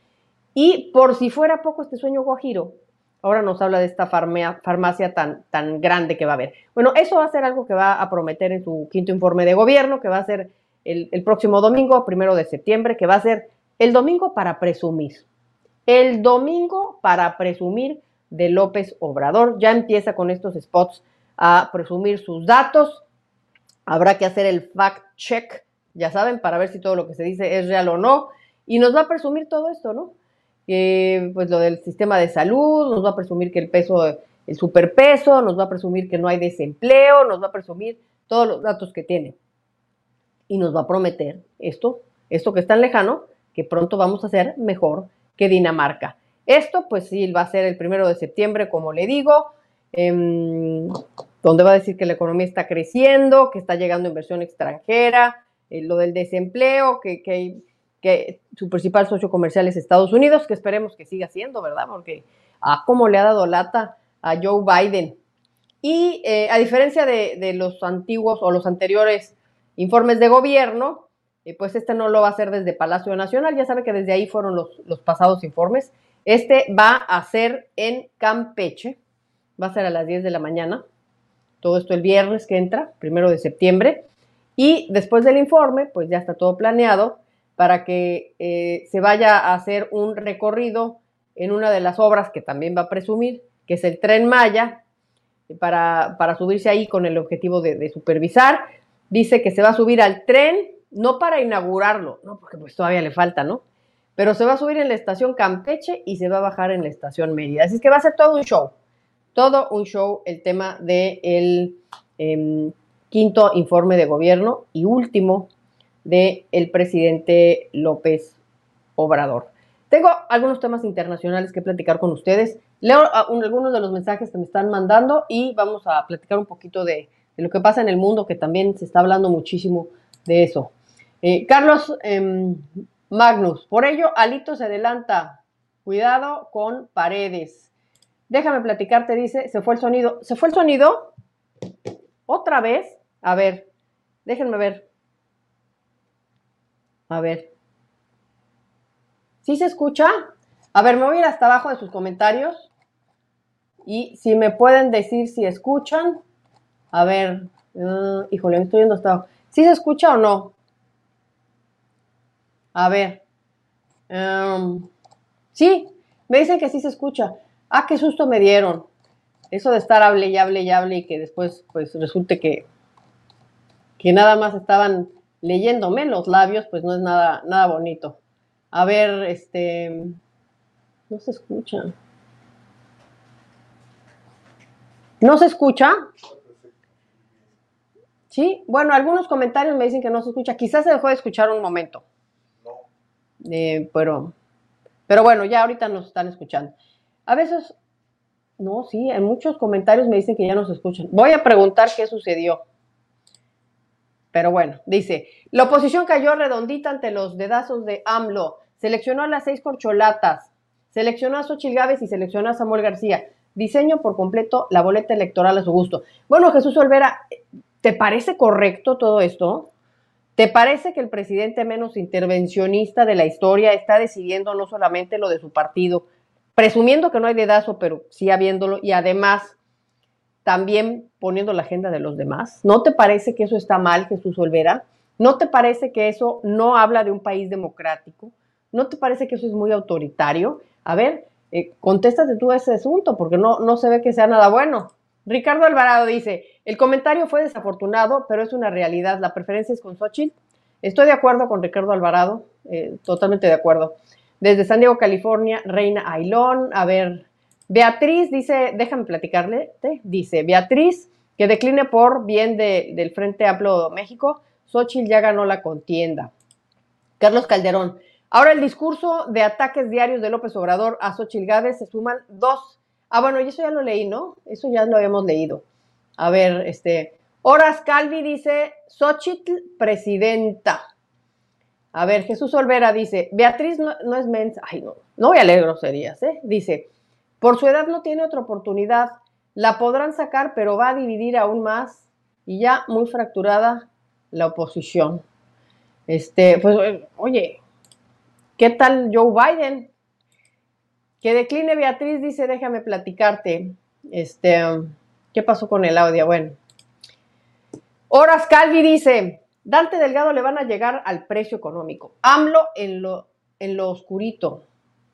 Y por si fuera poco este sueño guajiro, ahora nos habla de esta farmacia tan, tan grande que va a haber. Bueno, eso va a ser algo que va a prometer en su quinto informe de gobierno, que va a ser el, el próximo domingo, primero de septiembre, que va a ser el domingo para presumir. El domingo para presumir de López Obrador. Ya empieza con estos spots a presumir sus datos. Habrá que hacer el fact check ya saben, para ver si todo lo que se dice es real o no, y nos va a presumir todo esto, ¿no? pues lo del sistema de salud, nos va a presumir que el peso, el superpeso, nos va a presumir que no hay desempleo, nos va a presumir todos los datos que tiene. Y nos va a prometer esto, esto que es tan lejano, que pronto vamos a ser mejor que Dinamarca. Esto, pues sí, va a ser el primero de septiembre, como le digo, em, donde va a decir que la economía está creciendo, que está llegando inversión extranjera, eh, lo del desempleo, que, que, su principal socio comercial es Estados Unidos, que esperemos que siga siendo, ¿verdad? Porque, ah, como le ha dado lata a Joe Biden. Y eh, a diferencia de, los antiguos o los anteriores informes de gobierno, eh, pues este no lo va a hacer desde Palacio Nacional, ya sabe que desde ahí fueron los, los pasados informes. Este va a ser en Campeche, va a ser a las 10 de la mañana, todo esto el viernes que entra, primero de septiembre. Y después del informe, pues ya está todo planeado para que eh, se vaya a hacer un recorrido en una de las obras que también va a presumir, que es el tren Maya, para, para subirse ahí con el objetivo de, supervisar. Dice que se va a subir al tren, no para inaugurarlo, no, porque pues todavía le falta, ¿no? Pero se va a subir en la estación Campeche y se va a bajar en la estación Mérida. Así es que va a ser todo un show, todo un show el tema del de em, quinto informe de gobierno y último del el presidente López Obrador. Tengo algunos temas internacionales que platicar con ustedes. Leo ah, algunos de los mensajes que me están mandando y vamos a platicar un poquito de, lo que pasa en el mundo, que también se está hablando muchísimo de eso. Eh, Carlos em, Magnus, por ello, Alito se adelanta. Cuidado con paredes. Déjame platicarte, dice, se fue el sonido. ¿Se fue el sonido? ¿Otra vez? A ver, déjenme ver. A ver. ¿Sí se escucha? A ver, me voy a ir hasta abajo de sus comentarios. Y si me pueden decir si escuchan. A ver, uh, híjole, estoy yendo hasta abajo. ¿Sí se escucha o no? A ver. Um, sí, me dicen que sí se escucha. Ah, qué susto me dieron. Eso de estar hable y hable y hable y que después pues resulte que, que nada más estaban leyéndome los labios, pues no es nada, nada bonito. A ver, este, no se escucha. ¿No se escucha? Sí, bueno, algunos comentarios me dicen que no se escucha. Quizás se dejó de escuchar un momento. No. Eh, pero, pero bueno, ya ahorita nos están escuchando. A veces, no, sí, en muchos comentarios me dicen que ya no se escuchan. Voy a preguntar qué sucedió. Pero bueno, dice, la oposición cayó redondita ante los dedazos de AMLO. Seleccionó a las seis corcholatas. Seleccionó a Xochitl Gávez y seleccionó a Samuel García. Diseño por completo la boleta electoral a su gusto. Bueno, Jesús Olvera, ¿te parece correcto todo esto? ¿Te parece que el presidente menos intervencionista de la historia está decidiendo no solamente lo de su partido, presumiendo que no hay dedazo, pero sí habiéndolo, y además también poniendo la agenda de los demás. ¿No te parece que eso está mal, Jesús Olvera? ¿No te parece que eso no habla de un país democrático? ¿No te parece que eso es muy autoritario? A ver, eh, contéstate tú ese asunto, porque no, no se ve que sea nada bueno. Ricardo Alvarado dice, el comentario fue desafortunado, pero es una realidad. La preferencia es con Xochitl. Estoy de acuerdo con Ricardo Alvarado, eh, totalmente de acuerdo. Desde San Diego, California, Reina Ailón, a ver, Beatriz dice, déjame platicarle, dice, Beatriz, que decline por bien del Frente Amplio México, Xochitl ya ganó la contienda. Carlos Calderón, ahora el discurso de ataques diarios de López Obrador a Xochitl Gávez se suman dos. Ah, bueno, y eso ya lo leí, ¿no? Eso ya lo habíamos leído. A ver, este, Horas Calvi dice, Xochitl presidenta. A ver, Jesús Olvera dice, Beatriz no, no es mensa. Ay, no, no voy a leer groserías, ¿eh? Dice, por su edad no tiene otra oportunidad. La podrán sacar, pero va a dividir aún más y ya muy fracturada la oposición. Este, pues, oye, ¿qué tal Joe Biden? Que decline Beatriz dice, déjame platicarte. Este, ¿qué pasó con el audio? Bueno. Horas Calvi dice, Dante Delgado le van a llegar al precio económico. AMLO en lo, en lo oscurito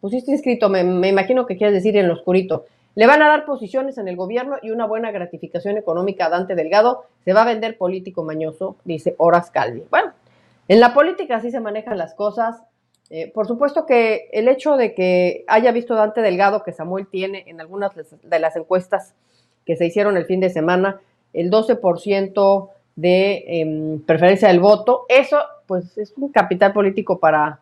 pusiste inscrito, me, imagino que quieres decir en lo oscurito. Le van a dar posiciones en el gobierno y una buena gratificación económica a Dante Delgado. Se va a vender político mañoso, dice Horas Calvi. Bueno, En la política así se manejan las cosas. Eh, por supuesto que el hecho de que haya visto Dante Delgado que Samuel tiene en algunas de las encuestas que se hicieron el fin de semana, el 12% de em, preferencia del voto, eso pues es un capital político para,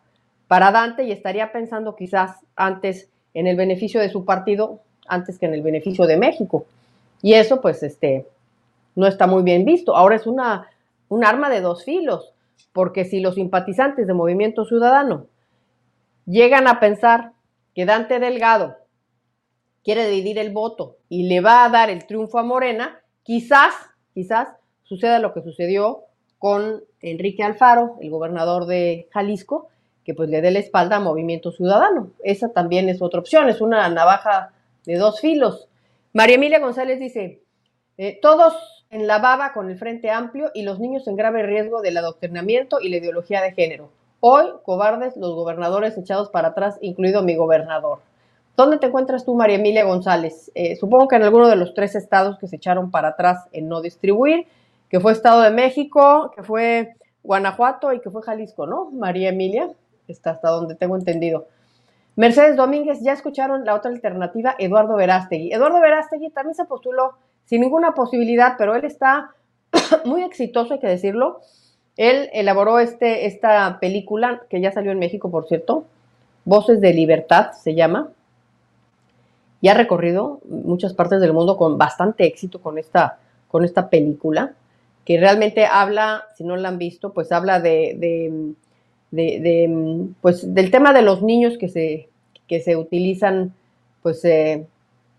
para Dante y estaría pensando quizás antes en el beneficio de su partido antes que en el beneficio de México. Y eso pues este no está muy bien visto. Ahora es una, un arma de dos filos, porque si los simpatizantes de Movimiento Ciudadano llegan a pensar que Dante Delgado quiere dividir el voto y le va a dar el triunfo a Morena, quizás, quizás suceda lo que sucedió con Enrique Alfaro, el gobernador de Jalisco, que pues le dé la espalda a Movimiento Ciudadano. Esa también es otra opción, es una navaja de dos filos. María Emilia González dice, eh, todos en la baba con el Frente Amplio y los niños en grave riesgo del adoctrinamiento y la ideología de género. Hoy, cobardes, los gobernadores echados para atrás, incluido mi gobernador. ¿Dónde te encuentras tú, María Emilia González? Eh, supongo que en alguno de los tres estados que se echaron para atrás en no distribuir, que fue Estado de México, que fue Guanajuato y que fue Jalisco, ¿no? María Emilia, está hasta donde tengo entendido. Mercedes Domínguez, ya escucharon la otra alternativa, Eduardo Verástegui. Eduardo Verástegui también se postuló sin ninguna posibilidad, pero él está muy exitoso, hay que decirlo, él elaboró este, esta película, que ya salió en México, por cierto, Voces de Libertad se llama, y ha recorrido muchas partes del mundo con bastante éxito con esta, con esta película, que realmente habla, si no la han visto, pues habla de, de, pues, del tema de los niños que se, que se utilizan pues, eh,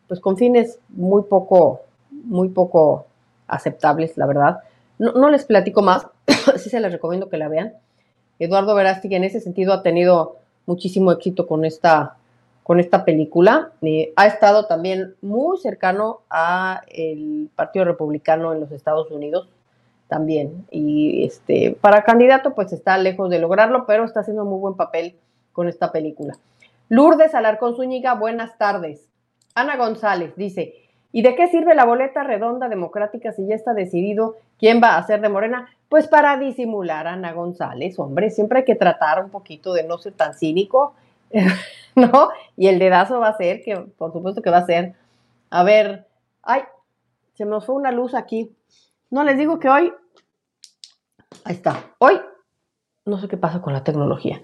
pues con fines muy poco, muy poco aceptables, la verdad. No, no les platico más, sí se les recomiendo que la vean. Eduardo Verástegui en ese sentido ha tenido muchísimo éxito con esta, con esta película. Eh, ha estado también muy cercano a el Partido Republicano en los Estados Unidos también. Y este, para candidato, pues está lejos de lograrlo, pero está haciendo muy buen papel con esta película. Lourdes Alarcón Zúñiga, buenas tardes. Ana González dice, ¿Y de qué sirve la boleta redonda democrática si ya está decidido quién va a ser de Morena? Pues para disimular Ana González, hombre, siempre hay que tratar un poquito de no ser tan cínico, ¿no? Y el dedazo va a ser, que por supuesto que va a ser, a ver, ay, se nos fue una luz aquí. No les digo que hoy, ahí está, hoy, no sé qué pasa con la tecnología.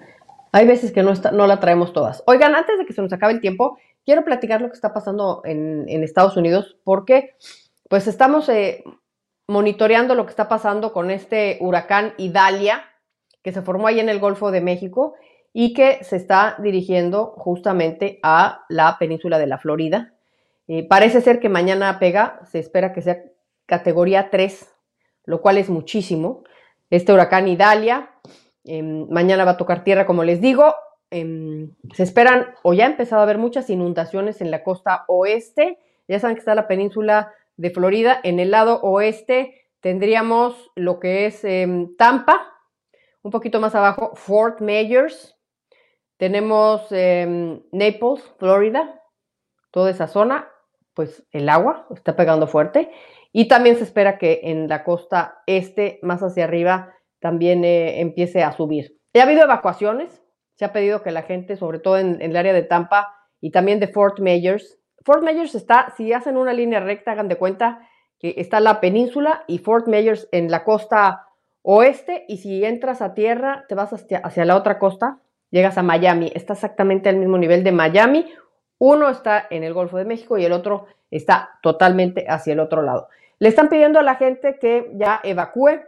Hay veces que no, está, no la traemos todas. Oigan, antes de que se nos acabe el tiempo, quiero platicar lo que está pasando en, Estados Unidos porque pues estamos eh, monitoreando lo que está pasando con este huracán Idalia que se formó ahí en el Golfo de México y que se está dirigiendo justamente a la península de la Florida. Eh, parece ser que mañana pega, se espera que sea categoría 3, lo cual es muchísimo. Este huracán Idalia, em, mañana va a tocar tierra, como les digo, Em, se esperan o ya ha empezado a haber muchas inundaciones en la costa oeste. Ya saben que está la península de Florida. En el lado oeste tendríamos lo que es em, Tampa, un poquito más abajo Fort Myers. Tenemos em, Naples, Florida, toda esa zona, pues el agua está pegando fuerte. Y también se espera que en la costa este, más hacia arriba, también eh, empiece a subir. Ha habido evacuaciones, se ha pedido que la gente, sobre todo en, el área de Tampa y también de Fort Myers, Fort Myers está, si hacen una línea recta, hagan de cuenta que está la península y Fort Myers en la costa oeste y si entras a tierra, te vas hacia, hacia la otra costa, llegas a Miami, está exactamente al mismo nivel de Miami, uno está en el Golfo de México y el otro está totalmente hacia el otro lado. Le están pidiendo a la gente que ya evacúe.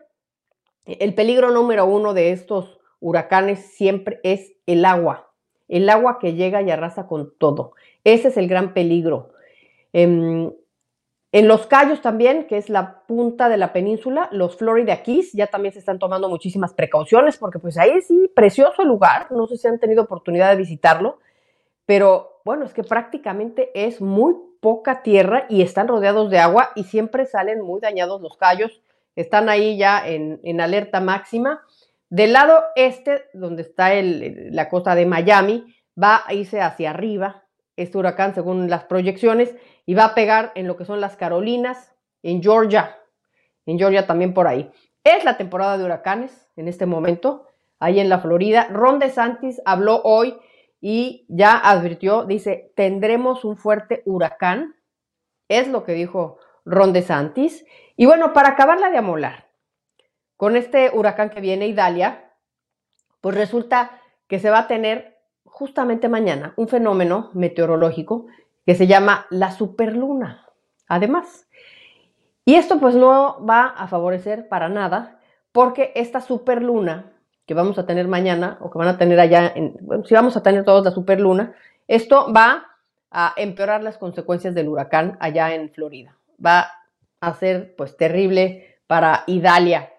El peligro número uno de estos huracanes siempre es el agua, el agua que llega y arrasa con todo. Ese es el gran peligro. Em, en, los Cayos también, que es la punta de la península, los Florida Keys ya también se están tomando muchísimas precauciones porque pues ahí sí, precioso lugar, no sé si han tenido oportunidad de visitarlo, pero bueno, es que prácticamente es muy poca tierra y están rodeados de agua y siempre salen muy dañados los Cayos, están ahí ya en, en alerta máxima del lado este, donde está la costa de Miami, va a irse hacia arriba este huracán según las proyecciones y va a pegar en lo que son las Carolinas, en Georgia, en Georgia también por ahí. Es la temporada de huracanes en este momento, ahí en la Florida. Ron DeSantis habló hoy y ya advirtió, dice, tendremos un fuerte huracán. Es lo que dijo Ron DeSantis. Y bueno, para acabarla de amolar, con este huracán que viene, Idalia, pues resulta que se va a tener justamente mañana un fenómeno meteorológico que se llama la superluna. Además, y esto pues no va a favorecer para nada porque esta superluna que vamos a tener mañana o que van a tener allá, en, si vamos a tener todos la superluna, esto va a empeorar las consecuencias del huracán allá en Florida. Va a ser pues terrible para Idalia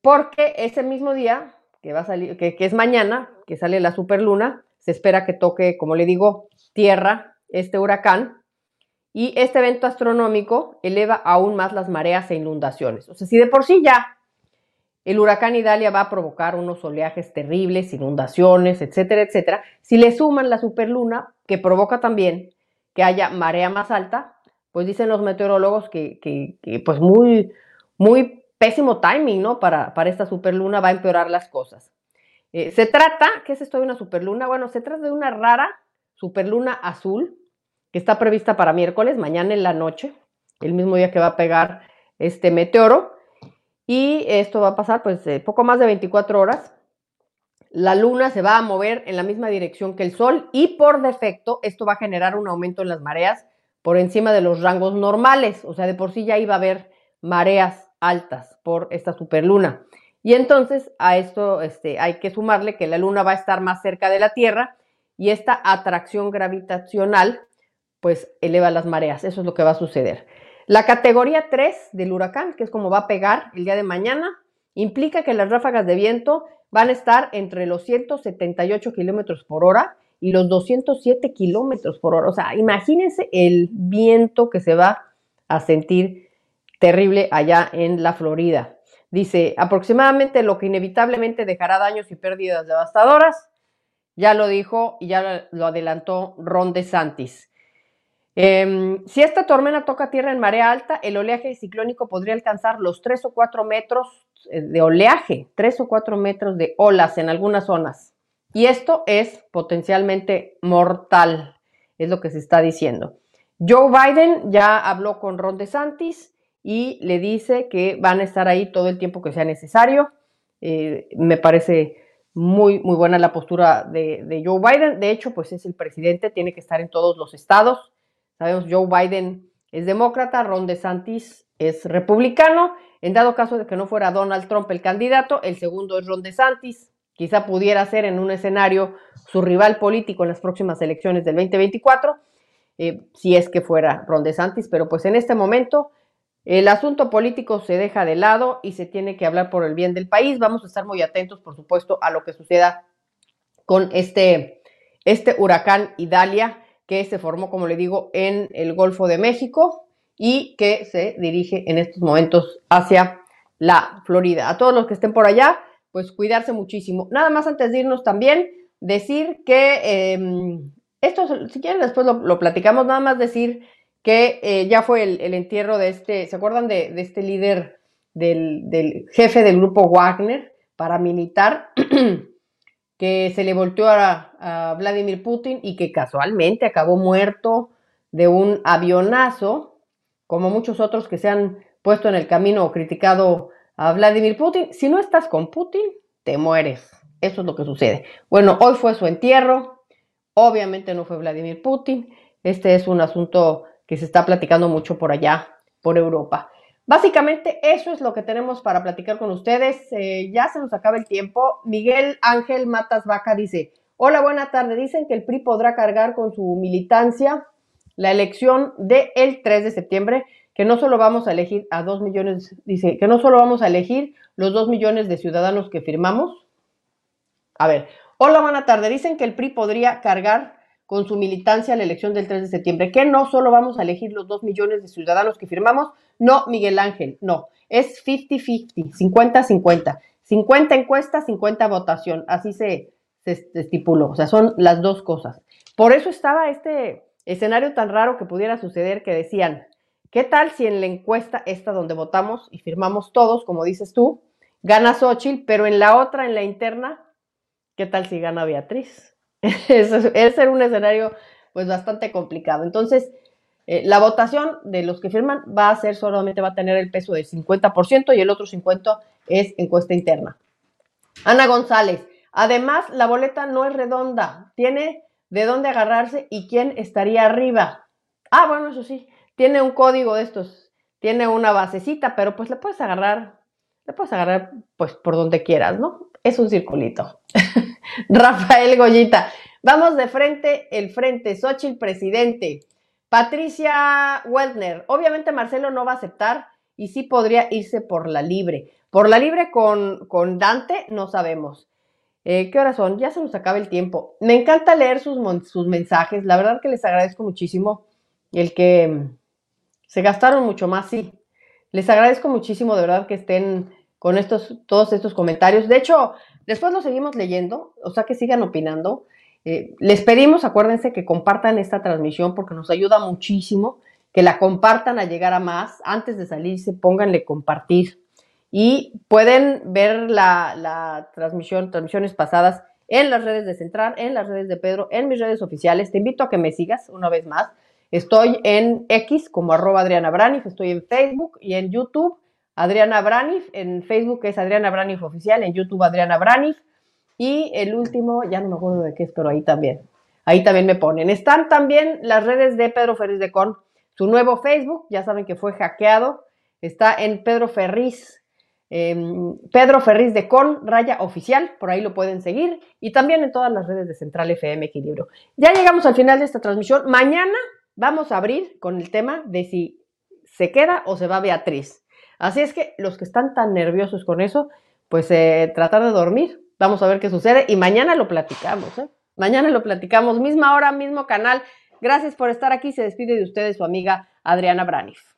porque ese mismo día que va a salir, que, que es mañana, que sale la superluna, se espera que toque, como le digo, tierra este huracán y este evento astronómico eleva aún más las mareas e inundaciones. O sea, si de por sí ya el huracán Idalia va a provocar unos oleajes terribles, inundaciones, etcétera, etcétera, si le suman la superluna, que provoca también que haya marea más alta, pues dicen los meteorólogos que, pues muy, muy pésimo timing, ¿no? Para, para esta superluna va a empeorar las cosas. Eh, se trata, ¿qué es esto de una superluna? Bueno, se trata de una rara superluna azul que está prevista para miércoles, mañana en la noche, el mismo día que va a pegar este meteoro. Y esto va a pasar pues eh, poco más de 24 horas. La luna se va a mover en la misma dirección que el sol y por defecto esto va a generar un aumento en las mareas por encima de los rangos normales. O sea, de por sí ya iba a haber mareas altas por esta superluna. Y entonces a esto este, hay que sumarle que la luna va a estar más cerca de la Tierra y esta atracción gravitacional pues eleva las mareas. Eso es lo que va a suceder. La categoría 3 del huracán, que es como va a pegar el día de mañana, implica que las ráfagas de viento van a estar entre los 178 kilómetros por hora y los 207 kilómetros por hora. O sea, imagínense el viento que se va a sentir terrible allá en la Florida. Dice, aproximadamente lo que inevitablemente dejará daños y pérdidas devastadoras. Ya lo dijo y ya lo adelantó Ron DeSantis. Eh, si esta tormenta toca tierra en marea alta, el oleaje ciclónico podría alcanzar los 3 o 4 metros eh, de oleaje, 3 o 4 metros de olas en algunas zonas. Y esto es potencialmente mortal, es lo que se está diciendo. Joe Biden ya habló con Ron DeSantis y le dice que van a estar ahí todo el tiempo que sea necesario. Eh, me parece muy, muy buena la postura de, de Joe Biden. De hecho, pues es el presidente, tiene que estar en todos los estados Sabemos, Joe Biden es demócrata, Ron DeSantis es republicano. En dado caso de que no fuera Donald Trump el candidato, el segundo es Ron DeSantis. Quizá pudiera ser en un escenario su rival político en las próximas elecciones del 2024, eh, si es que fuera Ron DeSantis, pero pues en este momento el asunto político se deja de lado y se tiene que hablar por el bien del país. Vamos a estar muy atentos, por supuesto, a lo que suceda con este, este huracán Idalia que se formó, como le digo, en el Golfo de México y que se dirige en estos momentos hacia la Florida. A todos los que estén por allá, pues cuidarse muchísimo. Nada más antes de irnos también, decir que em, esto, si quieren, después lo, platicamos, nada más decir que eh, ya fue el, entierro de este, ¿se acuerdan de, este líder, del, del, jefe del grupo Wagner, paramilitar? que se le volteó a, Vladimir Putin y que casualmente acabó muerto de un avionazo, como muchos otros que se han puesto en el camino o criticado a Vladimir Putin. Si no estás con Putin, te mueres. Eso es lo que sucede. Bueno, hoy fue su entierro. Obviamente no fue Vladimir Putin. Este es un asunto que se está platicando mucho por allá, por Europa. Básicamente eso es lo que tenemos para platicar con ustedes. Eh, ya se nos acaba el tiempo. Miguel Ángel Matas Vaca dice, hola, buena tarde. Dicen que el PRI podrá cargar con su militancia la elección del 3 de septiembre, que no solo vamos a elegir a dos millones, dice, que no solo vamos a elegir los dos millones de ciudadanos que firmamos. A ver, hola, buena tarde. Dicen que el PRI podría cargar con su militancia la elección del 3 de septiembre, que no solo vamos a elegir los 2 millones de ciudadanos que firmamos, no, Miguel Ángel, no, es 50-50, 50-50, 50 encuestas, 50 votación, así se, se estipuló, o sea, son las dos cosas. Por eso estaba este escenario tan raro que pudiera suceder que decían, ¿qué tal si en la encuesta esta donde votamos y firmamos todos, como dices tú, gana Xochitl, pero en la otra, en la interna, ¿qué tal si gana Beatriz? Ese es un escenario pues bastante complicado. Entonces, eh, la votación de los que firman va a ser solamente va a tener el peso del 50% y el otro 50% es encuesta interna. Ana González, además la boleta no es redonda, tiene de dónde agarrarse y quién estaría arriba. Ah, bueno, eso sí, tiene un código de estos, tiene una basecita, pero pues le puedes agarrar, le puedes agarrar pues por donde quieras, ¿no? Es un circulito. Rafael Goyita, vamos de frente, el frente, Xochitl presidente. Patricia Weltner, obviamente Marcelo no va a aceptar y sí podría irse por la libre. Por la libre con, con Dante no sabemos. Eh, ¿Qué horas son? Ya se nos acaba el tiempo. Me encanta leer sus, sus mensajes. La verdad que les agradezco muchísimo el que mm, se gastaron mucho más, sí. Les agradezco muchísimo de verdad que estén con estos, todos estos comentarios. De hecho, después lo seguimos leyendo, o sea que sigan opinando. Eh, les pedimos, acuérdense, que compartan esta transmisión porque nos ayuda muchísimo, que la compartan a llegar a más. Antes de salirse, pónganle compartir. Y pueden ver la, transmisión, transmisiones pasadas en las redes de Central, en las redes de Pedro, en mis redes oficiales. Te invito a que me sigas una vez más. Estoy en X como arroba Adriana Braniff, estoy en Facebook y en YouTube Adriana Braniff, en Facebook es Adriana Braniff Oficial, en YouTube Adriana Braniff y el último, ya no me acuerdo de qué es, pero ahí también, ahí también me ponen. Están también las redes de Pedro Ferriz de Con, su nuevo Facebook, ya saben que fue hackeado, está en Pedro Ferriz, em, Pedro Ferriz de Con, raya oficial, por ahí lo pueden seguir, y también en todas las redes de Central FM Equilibrio. Ya llegamos al final de esta transmisión. Mañana vamos a abrir con el tema de si se queda o se va Beatriz. Así es que los que están tan nerviosos con eso, pues eh, tratar de dormir. Vamos a ver qué sucede y mañana lo platicamos. ¿eh? Mañana lo platicamos, misma hora, mismo canal. Gracias por estar aquí. Se despide de ustedes su amiga Adriana Braniff.